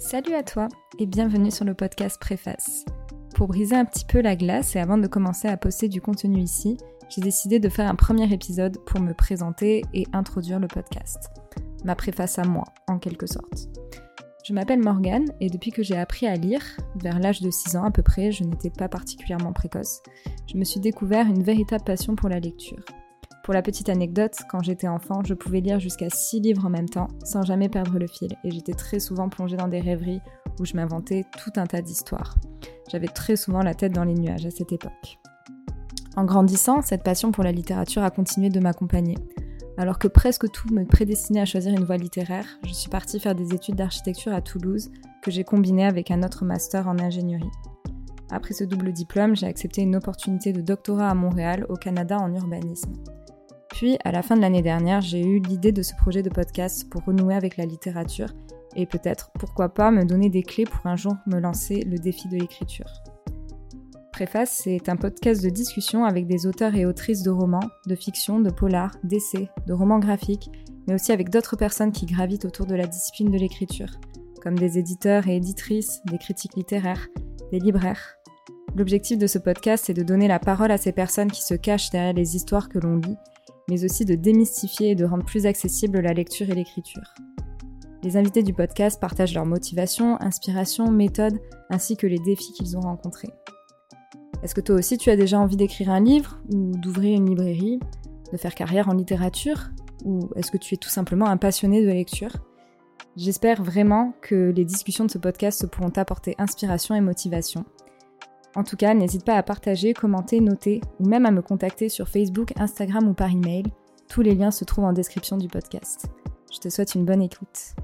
Salut à toi et bienvenue sur le podcast Préface. Pour briser un petit peu la glace et avant de commencer à poster du contenu ici, j'ai décidé de faire un premier épisode pour me présenter et introduire le podcast. Ma préface à moi, en quelque sorte. Je m'appelle Morgane et depuis que j'ai appris à lire, vers l'âge de 6 ans à peu près, je n'étais pas particulièrement précoce, je me suis découvert une véritable passion pour la lecture. Pour la petite anecdote, quand j'étais enfant, je pouvais lire jusqu'à 6 livres en même temps, sans jamais perdre le fil, et j'étais très souvent plongée dans des rêveries où je m'inventais tout un tas d'histoires. J'avais très souvent la tête dans les nuages à cette époque. En grandissant, cette passion pour la littérature a continué de m'accompagner. Alors que presque tout me prédestinait à choisir une voie littéraire, je suis partie faire des études d'architecture à Toulouse que j'ai combinées avec un autre master en ingénierie. Après ce double diplôme, j'ai accepté une opportunité de doctorat à Montréal, au Canada, en urbanisme. Puis, à la fin de l'année dernière, j'ai eu l'idée de ce projet de podcast pour renouer avec la littérature et peut-être, pourquoi pas, me donner des clés pour un jour me lancer le défi de l'écriture. Préface, c'est un podcast de discussion avec des auteurs et autrices de romans, de fiction, de polar, d'essais, de romans graphiques, mais aussi avec d'autres personnes qui gravitent autour de la discipline de l'écriture, comme des éditeurs et éditrices, des critiques littéraires, des libraires. L'objectif de ce podcast, c'est de donner la parole à ces personnes qui se cachent derrière les histoires que l'on lit mais aussi de démystifier et de rendre plus accessible la lecture et l'écriture. Les invités du podcast partagent leurs motivations, inspirations, méthodes, ainsi que les défis qu'ils ont rencontrés. Est-ce que toi aussi tu as déjà envie d'écrire un livre ou d'ouvrir une librairie, de faire carrière en littérature Ou est-ce que tu es tout simplement un passionné de lecture? J'espère vraiment que les discussions de ce podcast pourront t'apporter inspiration et motivation. En tout cas, n'hésite pas à partager, commenter, noter ou même à me contacter sur Facebook, Instagram ou par email. Tous les liens se trouvent en description du podcast. Je te souhaite une bonne écoute.